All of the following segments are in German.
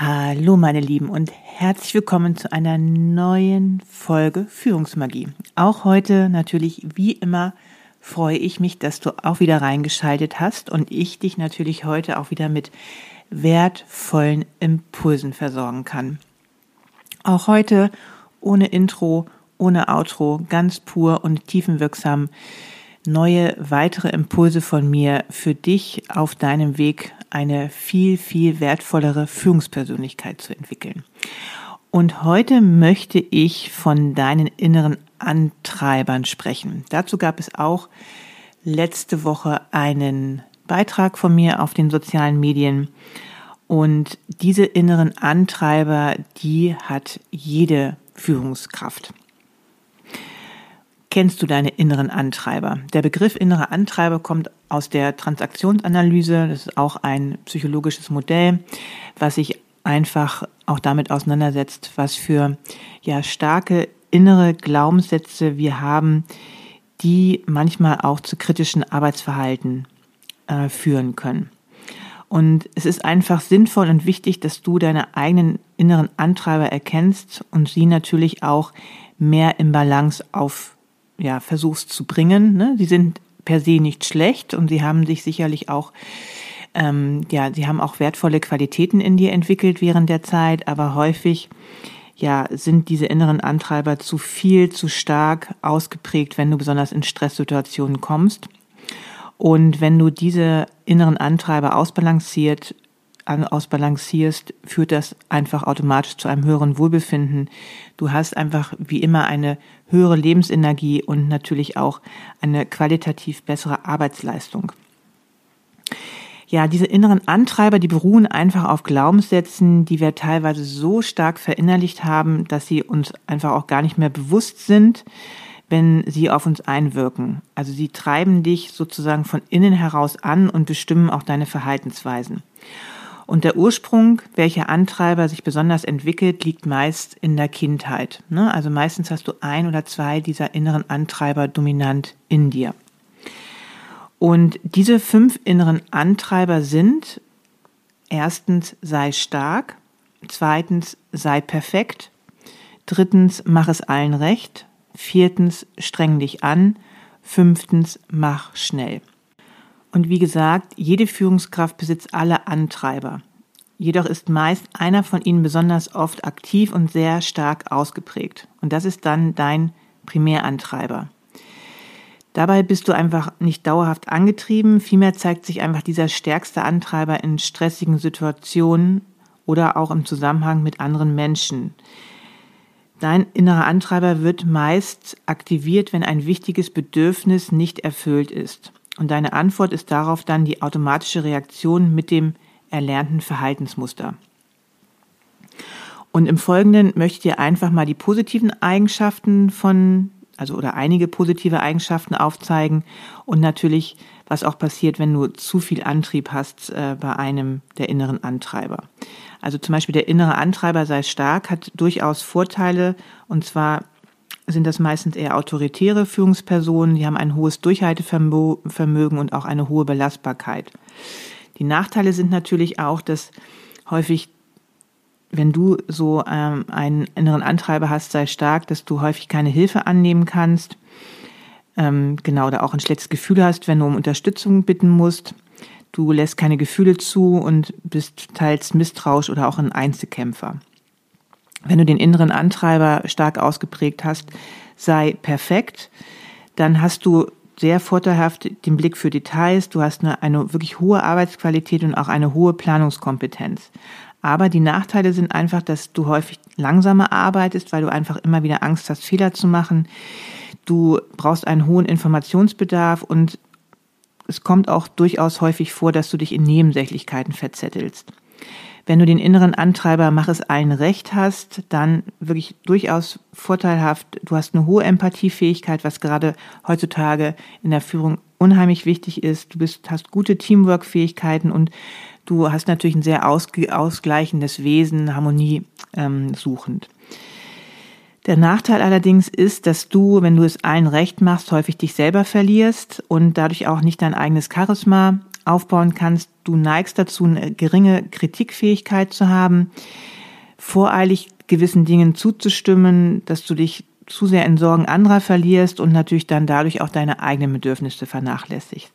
Hallo meine Lieben und herzlich willkommen zu einer neuen Folge Führungsmagie. Auch heute natürlich wie immer freue ich mich, dass du auch wieder reingeschaltet hast und ich dich natürlich heute auch wieder mit wertvollen Impulsen versorgen kann. Auch heute ohne Intro, ohne Outro, ganz pur und tiefenwirksam neue weitere Impulse von mir für dich auf deinem Weg eine viel, viel wertvollere Führungspersönlichkeit zu entwickeln. Und heute möchte ich von deinen inneren Antreibern sprechen. Dazu gab es auch letzte Woche einen Beitrag von mir auf den sozialen Medien. Und diese inneren Antreiber, die hat jede Führungskraft. Kennst du deine inneren Antreiber? Der Begriff innere Antreiber kommt aus der Transaktionsanalyse. Das ist auch ein psychologisches Modell, was sich einfach auch damit auseinandersetzt, was für ja starke innere Glaubenssätze wir haben, die manchmal auch zu kritischen Arbeitsverhalten äh, führen können. Und es ist einfach sinnvoll und wichtig, dass du deine eigenen inneren Antreiber erkennst und sie natürlich auch mehr im Balance auf ja, versuchst zu bringen. Ne? Sie sind per se nicht schlecht und sie haben sich sicherlich auch, ähm, ja, sie haben auch wertvolle Qualitäten in dir entwickelt während der Zeit, aber häufig ja, sind diese inneren Antreiber zu viel, zu stark ausgeprägt, wenn du besonders in Stresssituationen kommst. Und wenn du diese inneren Antreiber ausbalanciert ausbalancierst, führt das einfach automatisch zu einem höheren Wohlbefinden. Du hast einfach wie immer eine höhere Lebensenergie und natürlich auch eine qualitativ bessere Arbeitsleistung. Ja, diese inneren Antreiber, die beruhen einfach auf Glaubenssätzen, die wir teilweise so stark verinnerlicht haben, dass sie uns einfach auch gar nicht mehr bewusst sind, wenn sie auf uns einwirken. Also sie treiben dich sozusagen von innen heraus an und bestimmen auch deine Verhaltensweisen. Und der Ursprung, welcher Antreiber sich besonders entwickelt, liegt meist in der Kindheit. Ne? Also meistens hast du ein oder zwei dieser inneren Antreiber dominant in dir. Und diese fünf inneren Antreiber sind erstens sei stark, zweitens sei perfekt, drittens mach es allen recht, viertens streng dich an, fünftens mach schnell. Und wie gesagt, jede Führungskraft besitzt alle Antreiber. Jedoch ist meist einer von ihnen besonders oft aktiv und sehr stark ausgeprägt. Und das ist dann dein Primärantreiber. Dabei bist du einfach nicht dauerhaft angetrieben, vielmehr zeigt sich einfach dieser stärkste Antreiber in stressigen Situationen oder auch im Zusammenhang mit anderen Menschen. Dein innerer Antreiber wird meist aktiviert, wenn ein wichtiges Bedürfnis nicht erfüllt ist. Und deine Antwort ist darauf dann die automatische Reaktion mit dem erlernten Verhaltensmuster. Und im Folgenden möchte ich dir einfach mal die positiven Eigenschaften von, also oder einige positive Eigenschaften aufzeigen und natürlich, was auch passiert, wenn du zu viel Antrieb hast äh, bei einem der inneren Antreiber. Also zum Beispiel der innere Antreiber sei stark, hat durchaus Vorteile und zwar sind das meistens eher autoritäre Führungspersonen, die haben ein hohes Durchhaltevermögen und auch eine hohe Belastbarkeit. Die Nachteile sind natürlich auch, dass häufig, wenn du so ähm, einen inneren Antreiber hast, sei stark, dass du häufig keine Hilfe annehmen kannst. Ähm, genau, da auch ein schlechtes Gefühl hast, wenn du um Unterstützung bitten musst. Du lässt keine Gefühle zu und bist teils misstrauisch oder auch ein Einzelkämpfer. Wenn du den inneren Antreiber stark ausgeprägt hast, sei perfekt, dann hast du sehr vorteilhaft den Blick für Details, du hast eine, eine wirklich hohe Arbeitsqualität und auch eine hohe Planungskompetenz. Aber die Nachteile sind einfach, dass du häufig langsamer arbeitest, weil du einfach immer wieder Angst hast, Fehler zu machen. Du brauchst einen hohen Informationsbedarf und es kommt auch durchaus häufig vor, dass du dich in Nebensächlichkeiten verzettelst. Wenn du den inneren Antreiber mach es allen recht hast, dann wirklich durchaus vorteilhaft. Du hast eine hohe Empathiefähigkeit, was gerade heutzutage in der Führung unheimlich wichtig ist. Du bist, hast gute Teamwork-Fähigkeiten und du hast natürlich ein sehr ausgleichendes Wesen, Harmonie ähm, suchend. Der Nachteil allerdings ist, dass du, wenn du es allen recht machst, häufig dich selber verlierst und dadurch auch nicht dein eigenes Charisma aufbauen kannst. Du neigst dazu, eine geringe Kritikfähigkeit zu haben, voreilig gewissen Dingen zuzustimmen, dass du dich zu sehr in Sorgen anderer verlierst und natürlich dann dadurch auch deine eigenen Bedürfnisse vernachlässigst.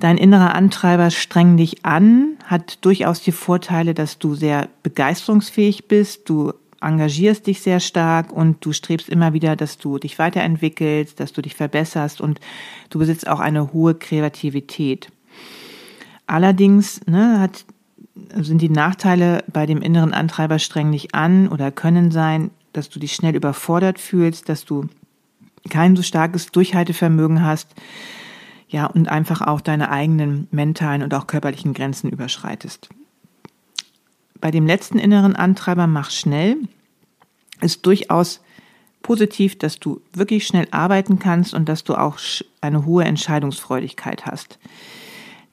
Dein innerer Antreiber streng dich an, hat durchaus die Vorteile, dass du sehr begeisterungsfähig bist, du engagierst dich sehr stark und du strebst immer wieder, dass du dich weiterentwickelst, dass du dich verbesserst und du besitzt auch eine hohe Kreativität. Allerdings ne, hat, sind die Nachteile bei dem inneren Antreiber streng dich an oder können sein, dass du dich schnell überfordert fühlst, dass du kein so starkes Durchhaltevermögen hast, ja, und einfach auch deine eigenen mentalen und auch körperlichen Grenzen überschreitest. Bei dem letzten inneren Antreiber mach schnell ist durchaus positiv, dass du wirklich schnell arbeiten kannst und dass du auch eine hohe Entscheidungsfreudigkeit hast.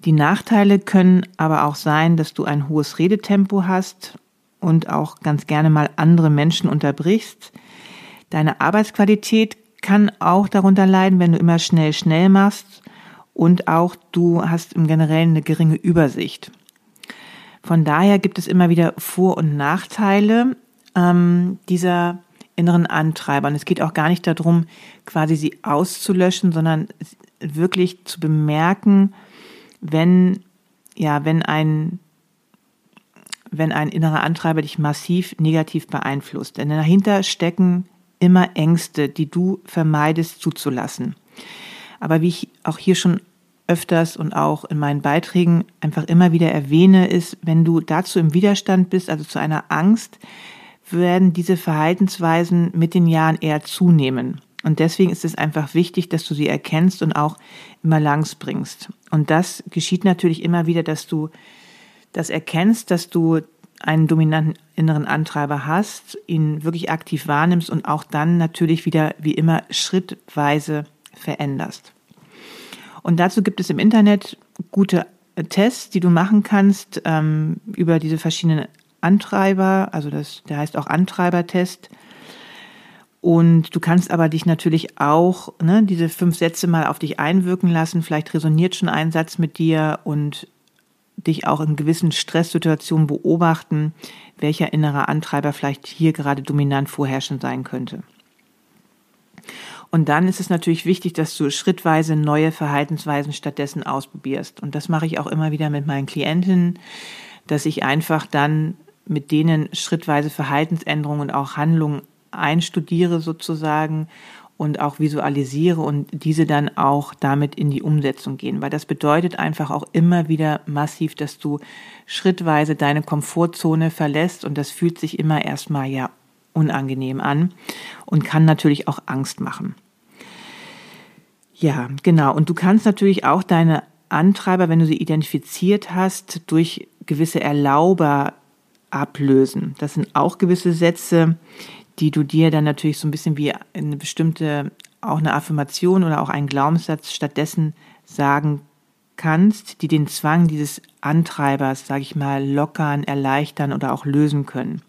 Die Nachteile können aber auch sein, dass du ein hohes Redetempo hast und auch ganz gerne mal andere Menschen unterbrichst. Deine Arbeitsqualität kann auch darunter leiden, wenn du immer schnell, schnell machst und auch du hast im Generellen eine geringe Übersicht. Von daher gibt es immer wieder Vor- und Nachteile ähm, dieser inneren Antreiber. Und es geht auch gar nicht darum, quasi sie auszulöschen, sondern wirklich zu bemerken, wenn, ja, wenn ein, wenn ein innerer Antreiber dich massiv negativ beeinflusst. Denn dahinter stecken immer Ängste, die du vermeidest zuzulassen. Aber wie ich auch hier schon öfters und auch in meinen Beiträgen einfach immer wieder erwähne, ist, wenn du dazu im Widerstand bist, also zu einer Angst, werden diese Verhaltensweisen mit den Jahren eher zunehmen. Und deswegen ist es einfach wichtig, dass du sie erkennst und auch immer langs bringst. Und das geschieht natürlich immer wieder, dass du das erkennst, dass du einen dominanten inneren Antreiber hast, ihn wirklich aktiv wahrnimmst und auch dann natürlich wieder wie immer schrittweise veränderst. Und dazu gibt es im Internet gute Tests, die du machen kannst ähm, über diese verschiedenen Antreiber, also das, der heißt auch Antreibertest. Und du kannst aber dich natürlich auch ne, diese fünf Sätze mal auf dich einwirken lassen. Vielleicht resoniert schon ein Satz mit dir und dich auch in gewissen Stresssituationen beobachten, welcher innerer Antreiber vielleicht hier gerade dominant vorherrschend sein könnte. Und dann ist es natürlich wichtig, dass du schrittweise neue Verhaltensweisen stattdessen ausprobierst. Und das mache ich auch immer wieder mit meinen Klientinnen, dass ich einfach dann mit denen schrittweise Verhaltensänderungen und auch Handlungen einstudiere sozusagen und auch visualisiere und diese dann auch damit in die Umsetzung gehen. Weil das bedeutet einfach auch immer wieder massiv, dass du schrittweise deine Komfortzone verlässt und das fühlt sich immer erstmal ja unangenehm an und kann natürlich auch Angst machen. Ja, genau. Und du kannst natürlich auch deine Antreiber, wenn du sie identifiziert hast, durch gewisse Erlauber ablösen. Das sind auch gewisse Sätze, die du dir dann natürlich so ein bisschen wie eine bestimmte, auch eine Affirmation oder auch einen Glaubenssatz stattdessen sagen kannst, die den Zwang dieses Antreibers, sage ich mal, lockern, erleichtern oder auch lösen können.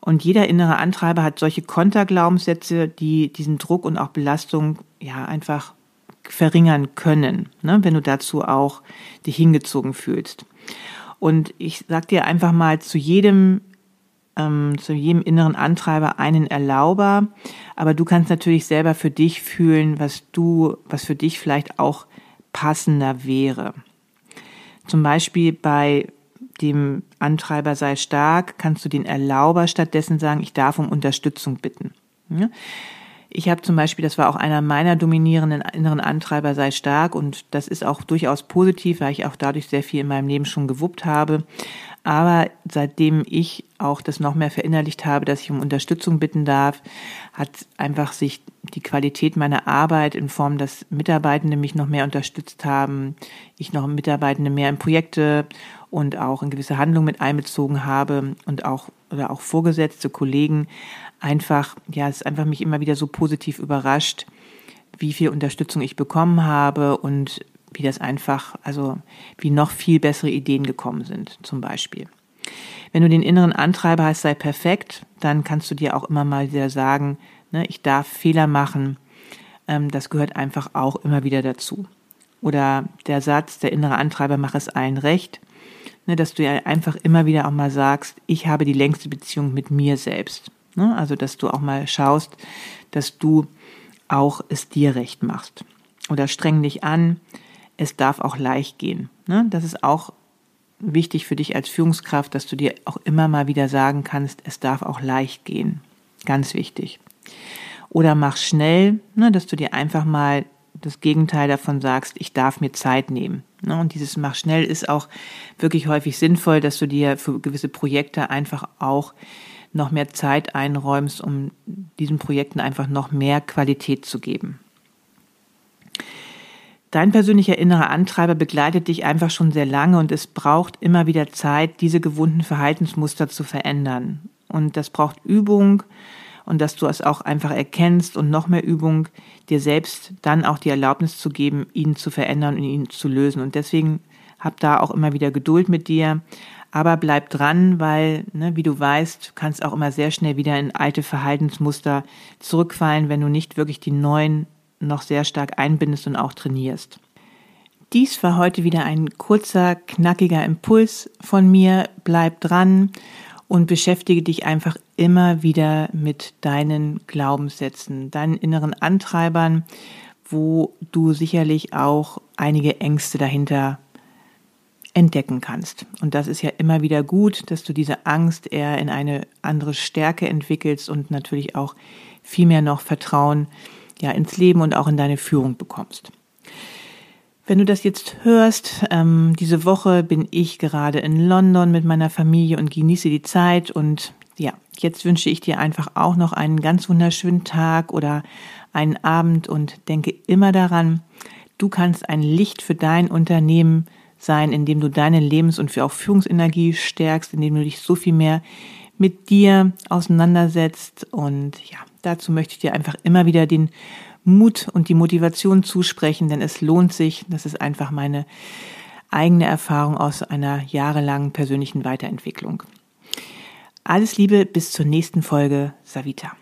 Und jeder innere Antreiber hat solche Konterglaubenssätze, die diesen Druck und auch Belastung ja einfach verringern können, ne, wenn du dazu auch dich hingezogen fühlst. Und ich sag dir einfach mal zu jedem ähm, zu jedem inneren Antreiber einen Erlauber, aber du kannst natürlich selber für dich fühlen, was du, was für dich vielleicht auch passender wäre. Zum Beispiel bei dem Antreiber sei stark, kannst du den Erlauber stattdessen sagen, ich darf um Unterstützung bitten. Ich habe zum Beispiel, das war auch einer meiner dominierenden inneren Antreiber, sei stark und das ist auch durchaus positiv, weil ich auch dadurch sehr viel in meinem Leben schon gewuppt habe. Aber seitdem ich auch das noch mehr verinnerlicht habe, dass ich um Unterstützung bitten darf, hat einfach sich die Qualität meiner Arbeit in Form, dass Mitarbeitende mich noch mehr unterstützt haben, ich noch Mitarbeitende mehr in Projekte und auch in gewisse Handlungen mit einbezogen habe und auch oder auch Vorgesetzte, Kollegen einfach, ja, es ist einfach mich immer wieder so positiv überrascht, wie viel Unterstützung ich bekommen habe und wie das einfach, also wie noch viel bessere Ideen gekommen sind, zum Beispiel. Wenn du den inneren Antreiber hast, sei perfekt, dann kannst du dir auch immer mal wieder sagen, ne, ich darf Fehler machen. Ähm, das gehört einfach auch immer wieder dazu. oder der Satz, der innere Antreiber, mach es allen recht, ne, dass du ja einfach immer wieder auch mal sagst, ich habe die längste Beziehung mit mir selbst. Ne? Also, dass du auch mal schaust, dass du auch es dir recht machst. Oder streng dich an, es darf auch leicht gehen. Ne? Das ist auch wichtig für dich als Führungskraft, dass du dir auch immer mal wieder sagen kannst, es darf auch leicht gehen. Ganz wichtig. Oder mach schnell, ne, dass du dir einfach mal das Gegenteil davon sagst, ich darf mir Zeit nehmen. Ne? Und dieses mach schnell ist auch wirklich häufig sinnvoll, dass du dir für gewisse Projekte einfach auch noch mehr Zeit einräumst, um diesen Projekten einfach noch mehr Qualität zu geben. Dein persönlicher innerer Antreiber begleitet dich einfach schon sehr lange und es braucht immer wieder Zeit, diese gewohnten Verhaltensmuster zu verändern. Und das braucht Übung und dass du es auch einfach erkennst und noch mehr Übung, dir selbst dann auch die Erlaubnis zu geben, ihn zu verändern und ihn zu lösen. Und deswegen hab da auch immer wieder Geduld mit dir, aber bleib dran, weil, ne, wie du weißt, kannst auch immer sehr schnell wieder in alte Verhaltensmuster zurückfallen, wenn du nicht wirklich die neuen noch sehr stark einbindest und auch trainierst. Dies war heute wieder ein kurzer, knackiger Impuls von mir. Bleib dran und beschäftige dich einfach immer wieder mit deinen Glaubenssätzen, deinen inneren Antreibern, wo du sicherlich auch einige Ängste dahinter entdecken kannst. Und das ist ja immer wieder gut, dass du diese Angst eher in eine andere Stärke entwickelst und natürlich auch viel mehr noch Vertrauen ja ins Leben und auch in deine Führung bekommst. Wenn du das jetzt hörst, ähm, diese Woche bin ich gerade in London mit meiner Familie und genieße die Zeit und ja, jetzt wünsche ich dir einfach auch noch einen ganz wunderschönen Tag oder einen Abend und denke immer daran, du kannst ein Licht für dein Unternehmen sein, indem du deine Lebens- und für auch Führungsenergie stärkst, indem du dich so viel mehr mit dir auseinandersetzt. Und ja, dazu möchte ich dir einfach immer wieder den Mut und die Motivation zusprechen, denn es lohnt sich. Das ist einfach meine eigene Erfahrung aus einer jahrelangen persönlichen Weiterentwicklung. Alles Liebe, bis zur nächsten Folge, Savita.